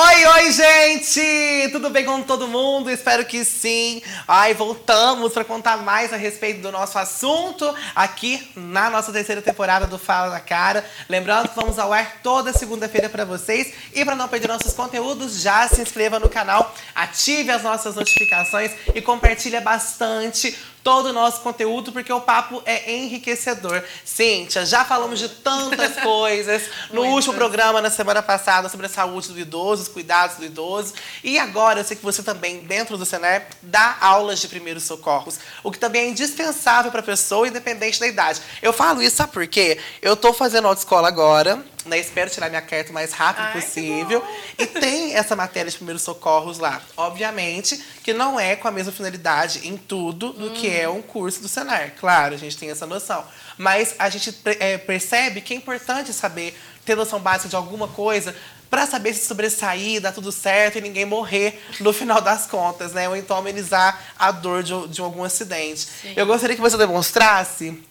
Oi, oi, gente! Tudo bem com todo mundo? Espero que sim. Ai, voltamos para contar mais a respeito do nosso assunto aqui na nossa terceira temporada do Fala na Cara. Lembrando que vamos ao ar toda segunda-feira para vocês. E para não perder nossos conteúdos, já se inscreva no canal, ative as nossas notificações e compartilha bastante todo o nosso conteúdo, porque o papo é enriquecedor. Cíntia, já falamos de tantas coisas no Muitas. último programa, na semana passada, sobre a saúde do idoso, os cuidados do idoso. E agora, eu sei que você também, dentro do Sener, dá aulas de primeiros socorros, o que também é indispensável para a pessoa, independente da idade. Eu falo isso, sabe por quê? Eu estou fazendo autoescola agora, né? Espero tirar minha carta o mais rápido Ai, possível. E tem essa matéria de primeiros socorros lá. Obviamente que não é com a mesma finalidade em tudo do hum. que é um curso do Senar. Claro, a gente tem essa noção. Mas a gente é, percebe que é importante saber, ter noção básica de alguma coisa para saber se sobressair, dar tudo certo e ninguém morrer no final das contas, né? Ou então amenizar a dor de, de algum acidente. Sim. Eu gostaria que você demonstrasse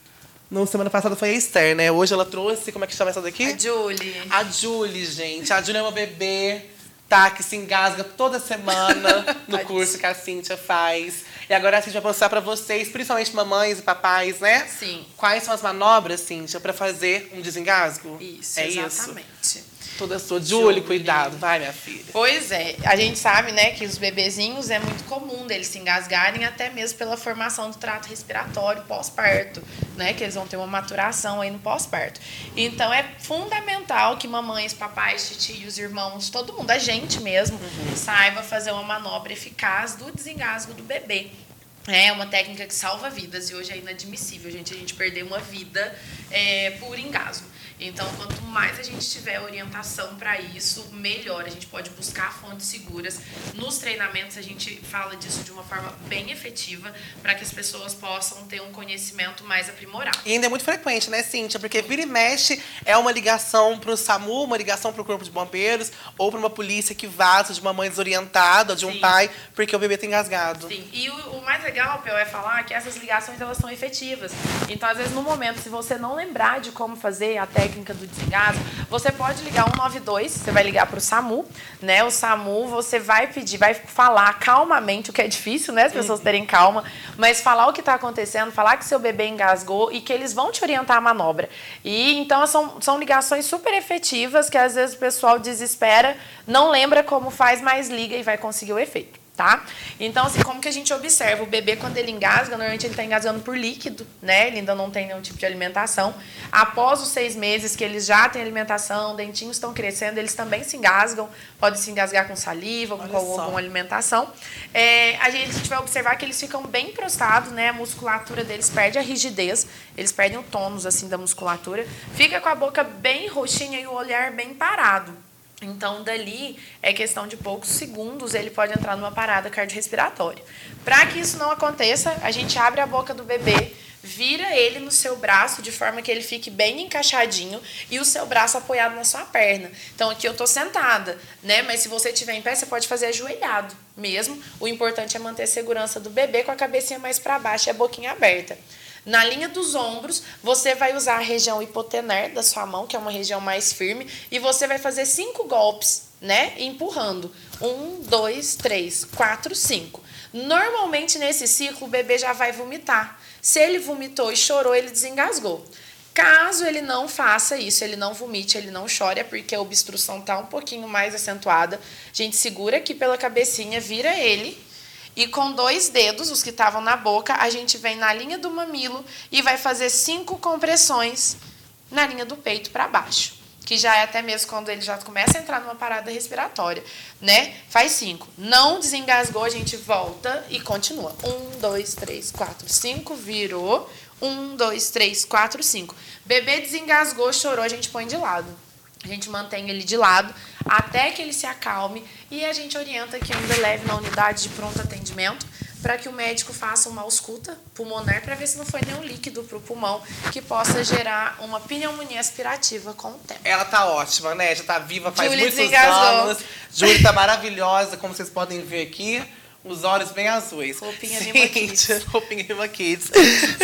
no semana passada foi a Esther, né? Hoje ela trouxe, como é que chama essa daqui? A Julie. A Julie, gente. A Julie é uma bebê, tá? Que se engasga toda semana no curso que a Cíntia faz. E agora a Cíntia vai mostrar pra vocês, principalmente mamães e papais, né? Sim. Quais são as manobras, Cíntia, pra fazer um desengasgo? Isso, é exatamente. Isso? Toda sua. Julie, cuidado. Vai, minha filha. Pois é. A gente sabe, né, que os bebezinhos é muito comum deles se engasgarem, até mesmo pela formação do trato respiratório pós-parto, né? Que eles vão ter uma maturação aí no pós-parto. Então, é fundamental que mamães, papais, titios, irmãos, todo mundo, a gente mesmo, uhum. saiba fazer uma manobra eficaz do desengasgo do bebê. É uma técnica que salva vidas e hoje é inadmissível, gente, a gente perder uma vida é, por engasgo. Então, quanto mais a gente tiver orientação para isso, melhor. A gente pode buscar fontes seguras. Nos treinamentos, a gente fala disso de uma forma bem efetiva para que as pessoas possam ter um conhecimento mais aprimorado. E ainda é muito frequente, né, Cíntia? Porque vira e mexe é uma ligação para o SAMU, uma ligação para o Corpo de Bombeiros ou para uma polícia que vaza de uma mãe desorientada, de um Sim. pai, porque o bebê está engasgado. Sim. E o, o mais legal, Pel, é falar que essas ligações elas são efetivas. Então, às vezes, no momento, se você não lembrar de como fazer até técnica do desengasgo, você pode ligar 192, você vai ligar para o SAMU, né? O SAMU, você vai pedir, vai falar calmamente, o que é difícil, né? As pessoas terem calma, mas falar o que está acontecendo, falar que seu bebê engasgou e que eles vão te orientar a manobra. E então são, são ligações super efetivas que às vezes o pessoal desespera, não lembra como faz, mas liga e vai conseguir o efeito tá? Então, assim, como que a gente observa? O bebê, quando ele engasga, normalmente ele está engasgando por líquido, né? Ele ainda não tem nenhum tipo de alimentação. Após os seis meses que eles já têm alimentação, dentinhos estão crescendo, eles também se engasgam. Pode se engasgar com saliva, ou com alguma alimentação. É, a gente vai observar que eles ficam bem prostrados, né? A musculatura deles perde a rigidez, eles perdem o tônus, assim, da musculatura. Fica com a boca bem roxinha e o olhar bem parado. Então, dali é questão de poucos segundos, ele pode entrar numa parada cardiorrespiratória. Para que isso não aconteça, a gente abre a boca do bebê, vira ele no seu braço de forma que ele fique bem encaixadinho e o seu braço apoiado na sua perna. Então, aqui eu estou sentada, né? Mas se você estiver em pé, você pode fazer ajoelhado mesmo. O importante é manter a segurança do bebê com a cabecinha mais para baixo e a boquinha aberta. Na linha dos ombros, você vai usar a região hipotenar da sua mão, que é uma região mais firme, e você vai fazer cinco golpes, né? Empurrando. Um, dois, três, quatro, cinco. Normalmente, nesse ciclo, o bebê já vai vomitar. Se ele vomitou e chorou, ele desengasgou. Caso ele não faça isso, ele não vomite, ele não chore, é porque a obstrução está um pouquinho mais acentuada. A gente segura aqui pela cabecinha, vira ele e com dois dedos, os que estavam na boca, a gente vem na linha do mamilo e vai fazer cinco compressões na linha do peito para baixo. Que já é até mesmo quando ele já começa a entrar numa parada respiratória, né? Faz cinco. Não desengasgou, a gente volta e continua. Um, dois, três, quatro, cinco, virou. Um, dois, três, quatro, cinco. Bebê desengasgou, chorou, a gente põe de lado. A gente mantém ele de lado até que ele se acalme e a gente orienta que ainda leve na unidade de pronto atendimento para que o médico faça uma ausculta pulmonar para ver se não foi nenhum líquido para o pulmão que possa gerar uma pneumonia aspirativa com o tempo. Ela tá ótima, né? Já tá viva faz Julie muitos anos. Júlia tá maravilhosa, como vocês podem ver aqui. Os olhos bem azuis. Roupinha Rima Kids. Roupinha Rima Kids.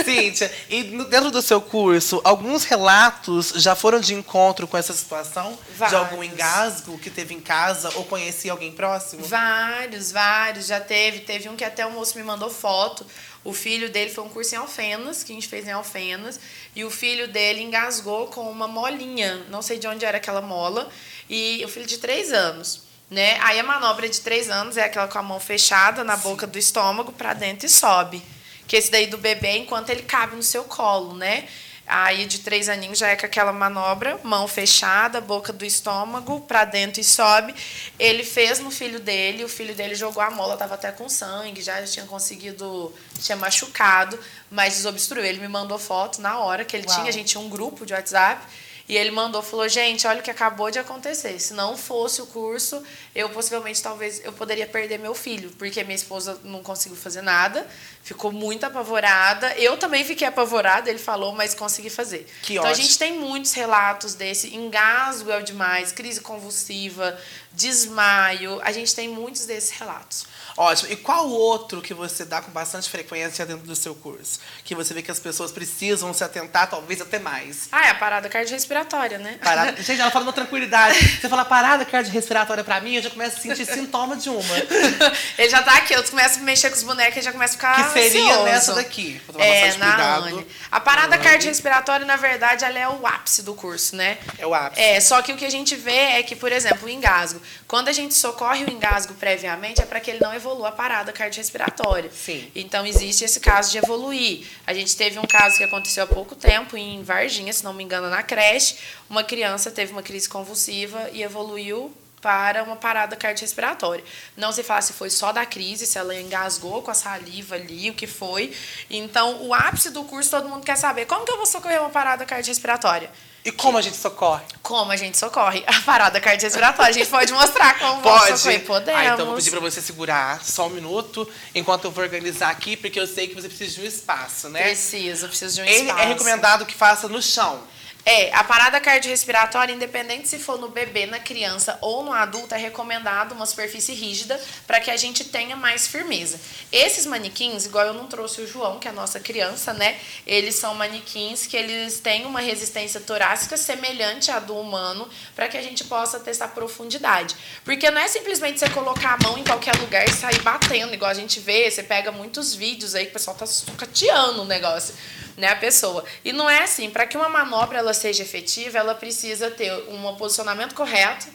Cíntia, e dentro do seu curso, alguns relatos já foram de encontro com essa situação? Vários. De algum engasgo que teve em casa ou conhecia alguém próximo? Vários, vários. Já teve. Teve um que até o moço me mandou foto. O filho dele foi um curso em Alfenas, que a gente fez em Alfenas, e o filho dele engasgou com uma molinha, não sei de onde era aquela mola, e o filho de três anos. Né? Aí a manobra de três anos é aquela com a mão fechada na Sim. boca do estômago para dentro e sobe. Que esse daí do bebê, enquanto ele cabe no seu colo, né? Aí de três aninhos já é com aquela manobra, mão fechada, boca do estômago, para dentro e sobe. Ele fez no filho dele, o filho dele jogou a mola, tava até com sangue, já tinha conseguido, tinha machucado, mas desobstruiu. Ele me mandou foto na hora que ele Uau. tinha, a gente tinha um grupo de WhatsApp. E ele mandou, falou, gente, olha o que acabou de acontecer. Se não fosse o curso, eu possivelmente, talvez, eu poderia perder meu filho, porque minha esposa não conseguiu fazer nada, ficou muito apavorada. Eu também fiquei apavorada, ele falou, mas consegui fazer. Que então ótimo. a gente tem muitos relatos desse, engasgo é o demais, crise convulsiva, desmaio, a gente tem muitos desses relatos. Ótimo. E qual outro que você dá com bastante frequência dentro do seu curso? Que você vê que as pessoas precisam se atentar, talvez até mais. Ah, é a parada cardiorrespiratória, né? Parada... Gente, ela fala uma tranquilidade. Você fala parada cardiorrespiratória pra mim, eu já começo a sentir sintoma de uma. Ele já tá aqui, eu começo a mexer com os bonecos e já começa a ficar Que seria ansioso. nessa daqui. É, na cuidado. A parada cardiorrespiratória, na verdade, ela é o ápice do curso, né? É o ápice. É, só que o que a gente vê é que, por exemplo, o engasgo. Quando a gente socorre o engasgo previamente, é para que ele não evolua a parada cardiorrespiratória. Sim. Então, existe esse caso de evoluir. A gente teve um caso que aconteceu há pouco tempo, em Varginha, se não me engano, na creche. Uma criança teve uma crise convulsiva e evoluiu para uma parada cardiorrespiratória. Não se fala se foi só da crise, se ela engasgou com a saliva ali, o que foi. Então, o ápice do curso, todo mundo quer saber como que eu vou socorrer uma parada cardiorrespiratória. E como a gente socorre? Como a gente socorre? A parada cardiorrespiratória. A gente pode mostrar como pode. socorrer. Podemos. Ah, então vou pedir para você segurar só um minuto enquanto eu vou organizar aqui, porque eu sei que você precisa de um espaço, né? Preciso, preciso de um Ele espaço. é recomendado que faça no chão. É, a parada cardiorrespiratória, independente se for no bebê, na criança ou no adulto, é recomendado uma superfície rígida para que a gente tenha mais firmeza. Esses manequins, igual eu não trouxe o João, que é a nossa criança, né? Eles são manequins que eles têm uma resistência torácica semelhante à do humano, para que a gente possa testar profundidade. Porque não é simplesmente você colocar a mão em qualquer lugar e sair batendo, igual a gente vê, você pega muitos vídeos aí que o pessoal tá sucateando o negócio né, a pessoa. E não é assim, para que uma manobra ela seja efetiva, ela precisa ter um posicionamento correto,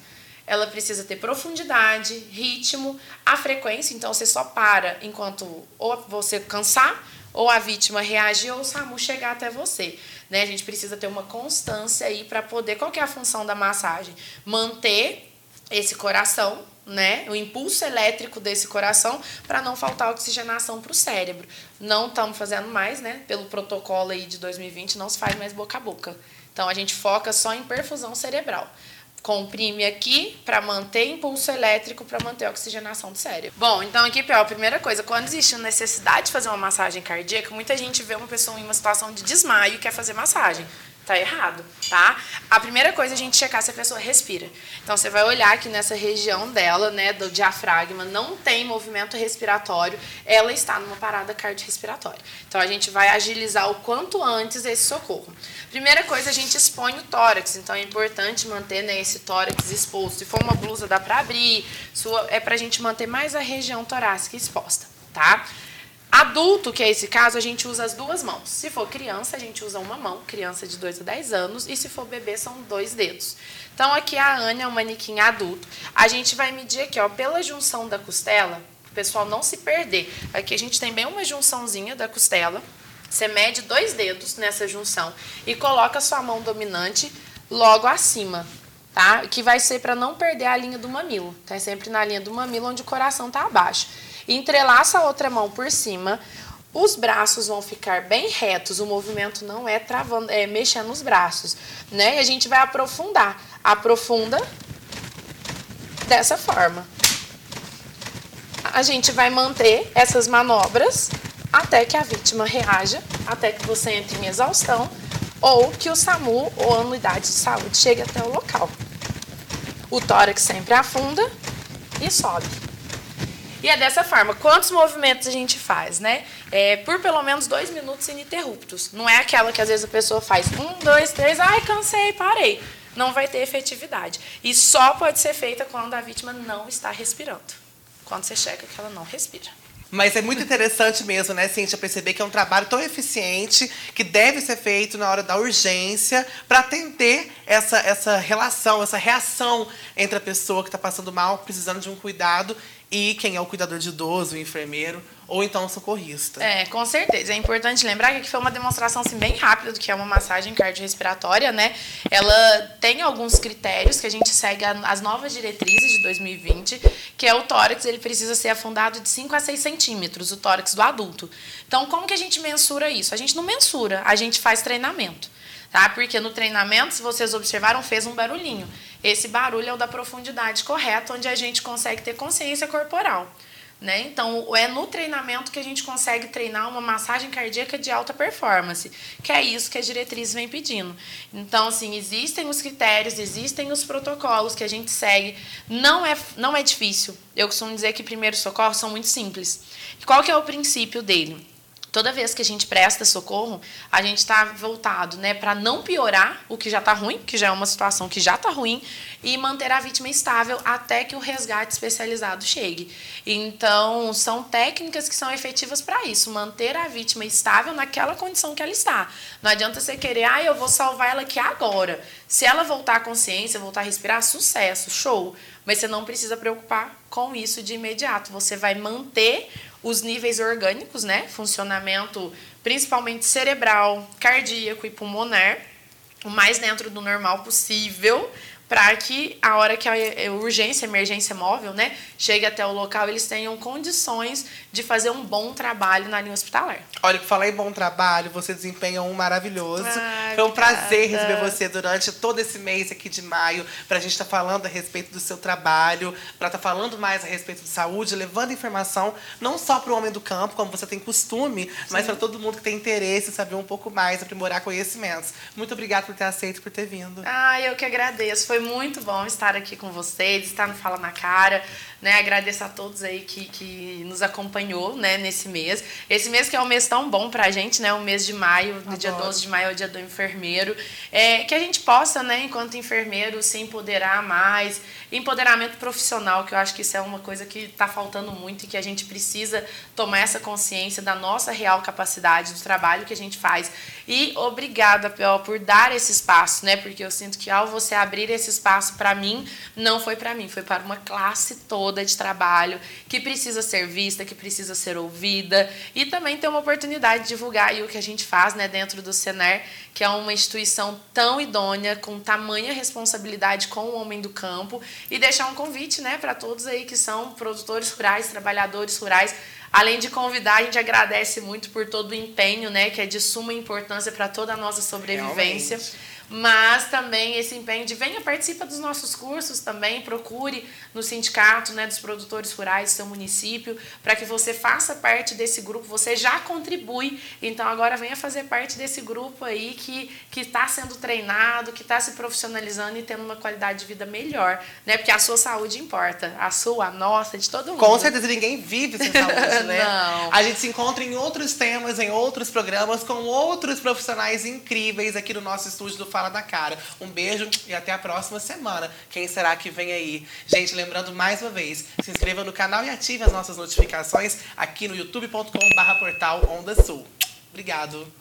ela precisa ter profundidade, ritmo, a frequência, então você só para enquanto ou você cansar, ou a vítima reagir, ou o SAMU chegar até você. Né? A gente precisa ter uma constância aí para poder. Qual que é a função da massagem? Manter esse coração né, o impulso elétrico desse coração para não faltar oxigenação para o cérebro. Não estamos fazendo mais, né? Pelo protocolo aí de 2020 não se faz mais boca a boca. Então a gente foca só em perfusão cerebral. Comprime aqui para manter impulso elétrico para manter a oxigenação do cérebro. Bom, então aqui, a primeira coisa, quando existe necessidade de fazer uma massagem cardíaca, muita gente vê uma pessoa em uma situação de desmaio e quer fazer massagem tá errado, tá? A primeira coisa é a gente checar se a pessoa respira. Então você vai olhar aqui nessa região dela, né, do diafragma, não tem movimento respiratório, ela está numa parada cardiorrespiratória. Então a gente vai agilizar o quanto antes esse socorro. Primeira coisa, a gente expõe o tórax, então é importante manter né, esse tórax exposto. Se for uma blusa, dá para abrir, sua, é para a gente manter mais a região torácica exposta, tá? Adulto, que é esse caso, a gente usa as duas mãos. Se for criança, a gente usa uma mão, criança de 2 a 10 anos, e se for bebê, são dois dedos. Então, aqui a Ana é um manequim adulto. A gente vai medir aqui, ó, pela junção da costela, o pessoal não se perder. Aqui a gente tem bem uma junçãozinha da costela. Você mede dois dedos nessa junção e coloca a sua mão dominante logo acima, tá? Que vai ser para não perder a linha do mamilo. Tá? Sempre na linha do mamilo onde o coração está abaixo entrelaça a outra mão por cima, os braços vão ficar bem retos, o movimento não é travando, é mexendo os braços, né? E a gente vai aprofundar. Aprofunda dessa forma. A gente vai manter essas manobras até que a vítima reaja, até que você entre em exaustão ou que o SAMU ou a unidade de saúde chegue até o local. O tórax sempre afunda e sobe. E é dessa forma. Quantos movimentos a gente faz, né? É, por pelo menos dois minutos ininterruptos. Não é aquela que às vezes a pessoa faz um, dois, três, ai, cansei, parei. Não vai ter efetividade. E só pode ser feita quando a vítima não está respirando. Quando você checa que ela não respira. Mas é muito interessante mesmo, né, Cíntia, perceber que é um trabalho tão eficiente que deve ser feito na hora da urgência para atender essa, essa relação, essa reação entre a pessoa que está passando mal, precisando de um cuidado, e quem é o cuidador de idoso, o enfermeiro ou então o socorrista. É, com certeza. É importante lembrar que aqui foi uma demonstração assim, bem rápida do que é uma massagem cardiorrespiratória, né? Ela tem alguns critérios que a gente segue as novas diretrizes de 2020, que é o tórax, ele precisa ser afundado de 5 a 6 centímetros, o tórax do adulto. Então, como que a gente mensura isso? A gente não mensura, a gente faz treinamento. Tá? Porque no treinamento, se vocês observaram, fez um barulhinho. Esse barulho é o da profundidade correta, onde a gente consegue ter consciência corporal. Né? Então, é no treinamento que a gente consegue treinar uma massagem cardíaca de alta performance, que é isso que a diretriz vem pedindo. Então, assim, existem os critérios, existem os protocolos que a gente segue. Não é, não é difícil. Eu costumo dizer que primeiros socorros são muito simples. Qual que é o princípio dele? Toda vez que a gente presta socorro, a gente está voltado né, para não piorar o que já está ruim, que já é uma situação que já está ruim, e manter a vítima estável até que o resgate especializado chegue. Então, são técnicas que são efetivas para isso, manter a vítima estável naquela condição que ela está. Não adianta você querer, ah, eu vou salvar ela aqui agora. Se ela voltar à consciência, voltar a respirar, sucesso, show. Mas você não precisa preocupar com isso de imediato. Você vai manter os níveis orgânicos, né? Funcionamento principalmente cerebral, cardíaco e pulmonar, o mais dentro do normal possível, para que a hora que a urgência, emergência móvel, né, chegue até o local, eles tenham condições de fazer um bom trabalho na linha hospitalar. Olha, que falar em bom trabalho, você desempenha um maravilhoso. Ah, Foi um prazer receber você durante todo esse mês aqui de maio, para a gente estar tá falando a respeito do seu trabalho, para estar tá falando mais a respeito de saúde, levando informação não só para o homem do campo, como você tem costume, Sim. mas para todo mundo que tem interesse em saber um pouco mais, aprimorar conhecimentos. Muito obrigada por ter aceito, por ter vindo. Ah, eu que agradeço. Foi muito bom estar aqui com vocês, estar no Fala na Cara. Né? Agradeço a todos aí que, que nos acompanhou né, nesse mês. Esse mês que é um mês tão bom pra gente, né? O mês de maio, do dia 12 de maio é o dia do enfermeiro. É, que a gente possa, né, enquanto enfermeiro, se empoderar mais. Empoderamento profissional, que eu acho que isso é uma coisa que está faltando muito e que a gente precisa tomar essa consciência da nossa real capacidade, do trabalho que a gente faz. E obrigada, Pel, por dar esse espaço, né? Porque eu sinto que ao você abrir esse espaço para mim, não foi para mim, foi para uma classe toda de trabalho que precisa ser vista, que precisa ser ouvida e também ter uma oportunidade de divulgar o que a gente faz, né, dentro do Senar, que é uma instituição tão idônea, com tamanha responsabilidade com o homem do campo e deixar um convite, né, para todos aí que são produtores rurais, trabalhadores rurais Além de convidar, a gente agradece muito por todo o empenho, né, que é de suma importância para toda a nossa sobrevivência. Realmente mas também esse empenho de venha participa dos nossos cursos também, procure no sindicato né, dos produtores rurais do seu município, para que você faça parte desse grupo, você já contribui, então agora venha fazer parte desse grupo aí que está sendo treinado, que está se profissionalizando e tendo uma qualidade de vida melhor, né? Porque a sua saúde importa, a sua, a nossa, de todo mundo. Com certeza, ninguém vive sem saúde, né? Não. A gente se encontra em outros temas, em outros programas, com outros profissionais incríveis aqui no nosso estúdio do Fala da Cara. Um beijo e até a próxima semana. Quem será que vem aí? Gente, lembrando mais uma vez, se inscreva no canal e ative as nossas notificações aqui no youtube.com/portal Onda Sul. Obrigado.